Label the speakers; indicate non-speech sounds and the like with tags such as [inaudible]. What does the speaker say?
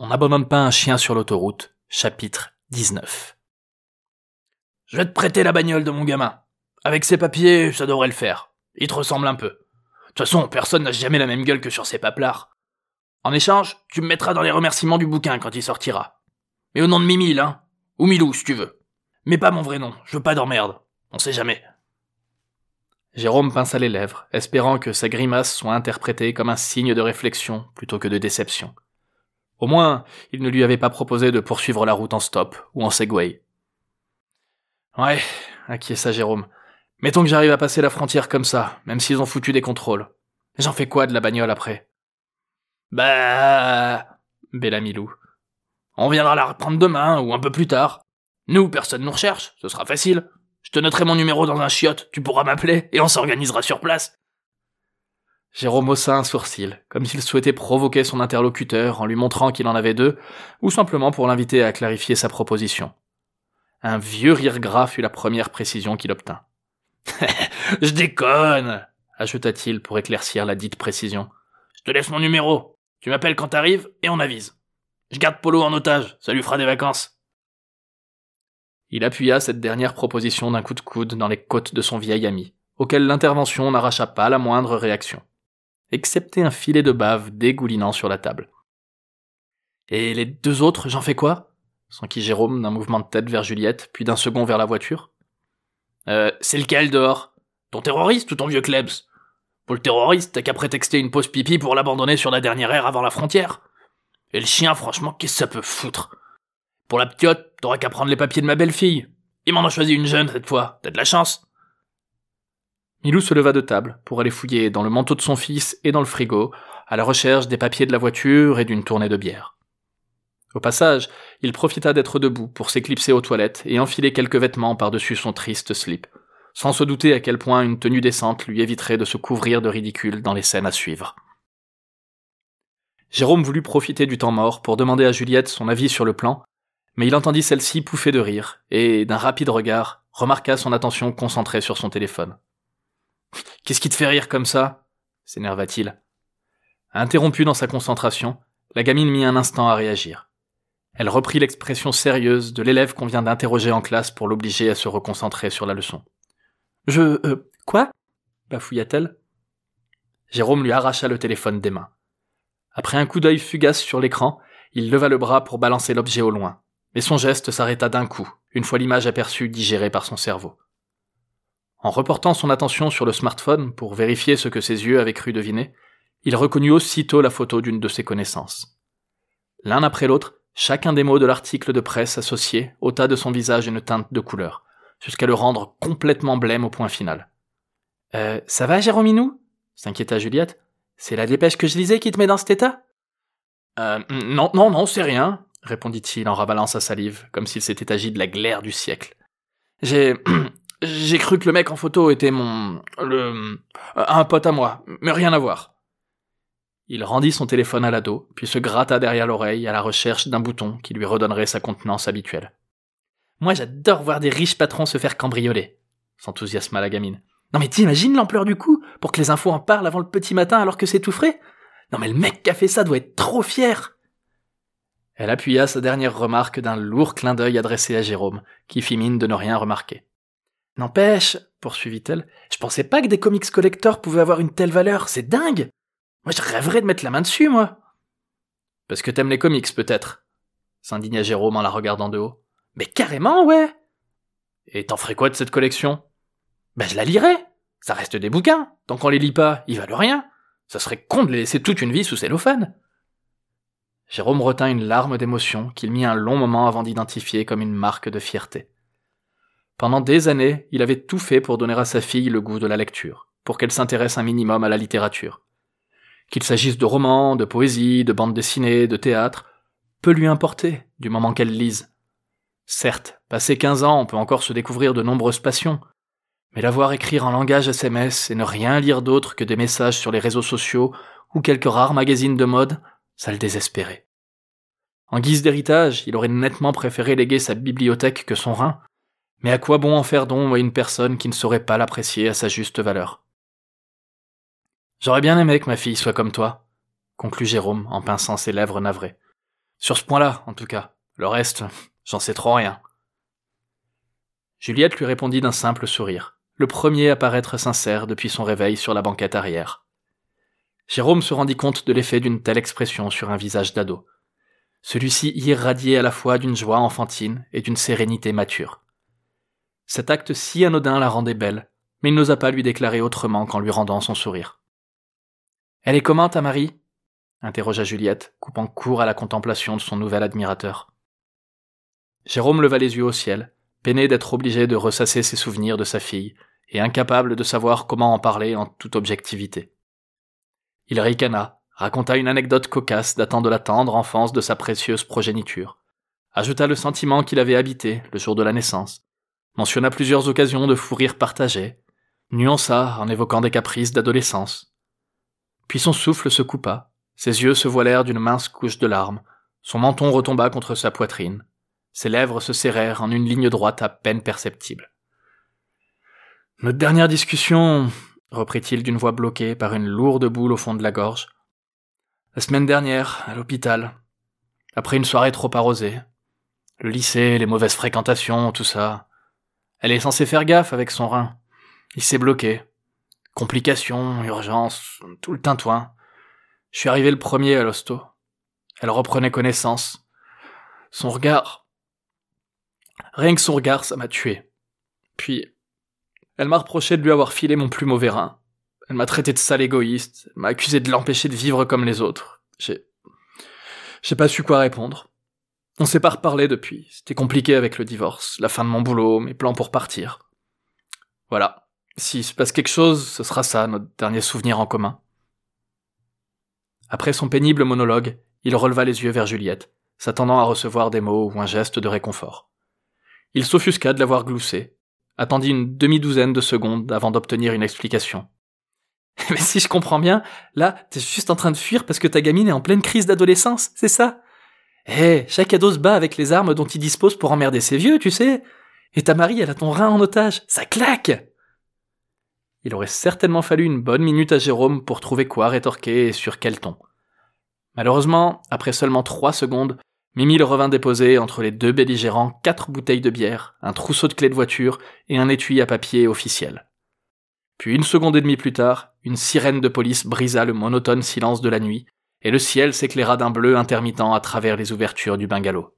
Speaker 1: On n'abandonne pas un chien sur l'autoroute, chapitre 19.
Speaker 2: Je vais te prêter la bagnole de mon gamin. Avec ses papiers, ça devrait le faire. Il te ressemble un peu. De toute façon, personne n'a jamais la même gueule que sur ses paplards. En échange, tu me mettras dans les remerciements du bouquin quand il sortira. Mais au nom de Mimile, hein. Ou Milou, si tu veux. Mais pas mon vrai nom, je veux pas d'emmerde. On sait jamais.
Speaker 1: Jérôme pinça les lèvres, espérant que sa grimace soit interprétée comme un signe de réflexion plutôt que de déception. Au moins, il ne lui avait pas proposé de poursuivre la route en stop ou en Segway. Ouais, acquiesça Jérôme. Mettons que j'arrive à passer la frontière comme ça, même s'ils ont foutu des contrôles. J'en fais quoi de la bagnole après?
Speaker 2: Bah. bella Milou. On viendra la reprendre demain ou un peu plus tard. Nous, personne nous recherche, ce sera facile. Je te noterai mon numéro dans un chiotte, tu pourras m'appeler et on s'organisera sur place.
Speaker 1: Jérôme haussa un sourcil, comme s'il souhaitait provoquer son interlocuteur en lui montrant qu'il en avait deux, ou simplement pour l'inviter à clarifier sa proposition. Un vieux rire gras fut la première précision qu'il obtint. [laughs]
Speaker 2: Je déconne,
Speaker 1: ajouta-t-il pour éclaircir la dite précision.
Speaker 2: Je te laisse mon numéro. Tu m'appelles quand t'arrives et on avise. Je garde Polo en otage, ça lui fera des vacances.
Speaker 1: Il appuya cette dernière proposition d'un coup de coude dans les côtes de son vieil ami, auquel l'intervention n'arracha pas la moindre réaction excepté un filet de bave dégoulinant sur la table. Et les deux autres, j'en fais quoi? S'enquit Jérôme d'un mouvement de tête vers Juliette, puis d'un second vers la voiture.
Speaker 2: Euh, c'est lequel dehors? Ton terroriste ou ton vieux Klebs? Pour le terroriste, t'as qu'à prétexter une pause pipi pour l'abandonner sur la dernière ère avant la frontière. Et le chien, franchement, qu'est-ce que ça peut foutre? Pour la ptiote, t'auras qu'à prendre les papiers de ma belle-fille. Il m'en a choisi une jeune cette fois, t'as de la chance.
Speaker 1: Milou se leva de table pour aller fouiller dans le manteau de son fils et dans le frigo, à la recherche des papiers de la voiture et d'une tournée de bière. Au passage, il profita d'être debout pour s'éclipser aux toilettes et enfiler quelques vêtements par-dessus son triste slip, sans se douter à quel point une tenue décente lui éviterait de se couvrir de ridicule dans les scènes à suivre. Jérôme voulut profiter du temps mort pour demander à Juliette son avis sur le plan, mais il entendit celle-ci pouffer de rire, et, d'un rapide regard, remarqua son attention concentrée sur son téléphone. Qu'est-ce qui te fait rire comme ça? s'énerva-t-il. Interrompue dans sa concentration, la gamine mit un instant à réagir. Elle reprit l'expression sérieuse de l'élève qu'on vient d'interroger en classe pour l'obliger à se reconcentrer sur la leçon. Je. Euh, quoi? bafouilla-t-elle. Jérôme lui arracha le téléphone des mains. Après un coup d'œil fugace sur l'écran, il leva le bras pour balancer l'objet au loin, mais son geste s'arrêta d'un coup, une fois l'image aperçue digérée par son cerveau. En reportant son attention sur le smartphone pour vérifier ce que ses yeux avaient cru deviner, il reconnut aussitôt la photo d'une de ses connaissances. L'un après l'autre, chacun des mots de l'article de presse associé ôta de son visage une teinte de couleur, jusqu'à le rendre complètement blême au point final. Euh, ça va, Jérôminou s'inquiéta Juliette. C'est la dépêche que je lisais qui te met dans cet état Euh, non, non, non, c'est rien, répondit-il en ravalant sa salive, comme s'il s'était agi de la glaire du siècle. J'ai, [clears throat] J'ai cru que le mec en photo était mon... le... un pote à moi, mais rien à voir. Il rendit son téléphone à l'ado, puis se gratta derrière l'oreille à la recherche d'un bouton qui lui redonnerait sa contenance habituelle. Moi j'adore voir des riches patrons se faire cambrioler, s'enthousiasma la gamine. Non mais t'imagines l'ampleur du coup, pour que les infos en parlent avant le petit matin alors que c'est tout frais? Non mais le mec qui a fait ça doit être trop fier Elle appuya sa dernière remarque d'un lourd clin d'œil adressé à Jérôme, qui fit mine de ne rien remarquer. N'empêche, poursuivit-elle, je pensais pas que des comics collectors pouvaient avoir une telle valeur, c'est dingue. Moi je rêverais de mettre la main dessus, moi. Parce que t'aimes les comics, peut-être s'indigna Jérôme en la regardant de haut. Mais carrément, ouais. Et t'en ferais quoi de cette collection? Ben je la lirais Ça reste des bouquins, tant qu'on les lit pas, ils valent rien. Ça serait con de les laisser toute une vie sous cellophane. Jérôme retint une larme d'émotion qu'il mit un long moment avant d'identifier comme une marque de fierté. Pendant des années, il avait tout fait pour donner à sa fille le goût de la lecture, pour qu'elle s'intéresse un minimum à la littérature. Qu'il s'agisse de romans, de poésie, de bandes dessinées, de théâtre, peut lui importer, du moment qu'elle lise. Certes, passé quinze ans, on peut encore se découvrir de nombreuses passions, mais la voir écrire en langage SMS et ne rien lire d'autre que des messages sur les réseaux sociaux ou quelques rares magazines de mode, ça le désespérait. En guise d'héritage, il aurait nettement préféré léguer sa bibliothèque que son rein, mais à quoi bon en faire don à une personne qui ne saurait pas l'apprécier à sa juste valeur? J'aurais bien aimé que ma fille soit comme toi, conclut Jérôme en pinçant ses lèvres navrées. Sur ce point-là, en tout cas. Le reste, j'en sais trop rien. Juliette lui répondit d'un simple sourire, le premier à paraître sincère depuis son réveil sur la banquette arrière. Jérôme se rendit compte de l'effet d'une telle expression sur un visage d'ado. Celui-ci irradiait à la fois d'une joie enfantine et d'une sérénité mature. Cet acte si anodin la rendait belle, mais il n'osa pas lui déclarer autrement qu'en lui rendant son sourire. Elle est comment, ta Marie? interrogea Juliette, coupant court à la contemplation de son nouvel admirateur. Jérôme leva les yeux au ciel, peiné d'être obligé de ressasser ses souvenirs de sa fille, et incapable de savoir comment en parler en toute objectivité. Il ricana, raconta une anecdote cocasse datant de la tendre enfance de sa précieuse progéniture, ajouta le sentiment qu'il avait habité le jour de la naissance, mentionna plusieurs occasions de fou rire partagé, nuança en évoquant des caprices d'adolescence. Puis son souffle se coupa, ses yeux se voilèrent d'une mince couche de larmes, son menton retomba contre sa poitrine, ses lèvres se serrèrent en une ligne droite à peine perceptible. Notre dernière discussion, reprit-il d'une voix bloquée par une lourde boule au fond de la gorge. La semaine dernière, à l'hôpital, après une soirée trop arrosée. Le lycée, les mauvaises fréquentations, tout ça. Elle est censée faire gaffe avec son rein. Il s'est bloqué. Complications, urgences, tout le tintouin. Je suis arrivé le premier à l'hosto. Elle reprenait connaissance. Son regard. Rien que son regard, ça m'a tué. Puis, elle m'a reproché de lui avoir filé mon plus mauvais rein. Elle m'a traité de sale égoïste, elle m'a accusé de l'empêcher de vivre comme les autres. J'ai... J'ai pas su quoi répondre. On s'est pas reparlé depuis. C'était compliqué avec le divorce, la fin de mon boulot, mes plans pour partir. Voilà. S'il se passe quelque chose, ce sera ça, notre dernier souvenir en commun. Après son pénible monologue, il releva les yeux vers Juliette, s'attendant à recevoir des mots ou un geste de réconfort. Il s'offusqua de l'avoir gloussé, attendit une demi-douzaine de secondes avant d'obtenir une explication. [laughs] Mais si je comprends bien, là, t'es juste en train de fuir parce que ta gamine est en pleine crise d'adolescence, c'est ça? Eh, chaque ado se bat avec les armes dont il dispose pour emmerder ses vieux, tu sais Et ta Marie, elle a ton rein en otage, ça claque Il aurait certainement fallu une bonne minute à Jérôme pour trouver quoi rétorquer et sur quel ton. Malheureusement, après seulement trois secondes, Mimi le revint déposer entre les deux belligérants quatre bouteilles de bière, un trousseau de clés de voiture et un étui à papier officiel. Puis une seconde et demie plus tard, une sirène de police brisa le monotone silence de la nuit, et le ciel s'éclaira d'un bleu intermittent à travers les ouvertures du bungalow.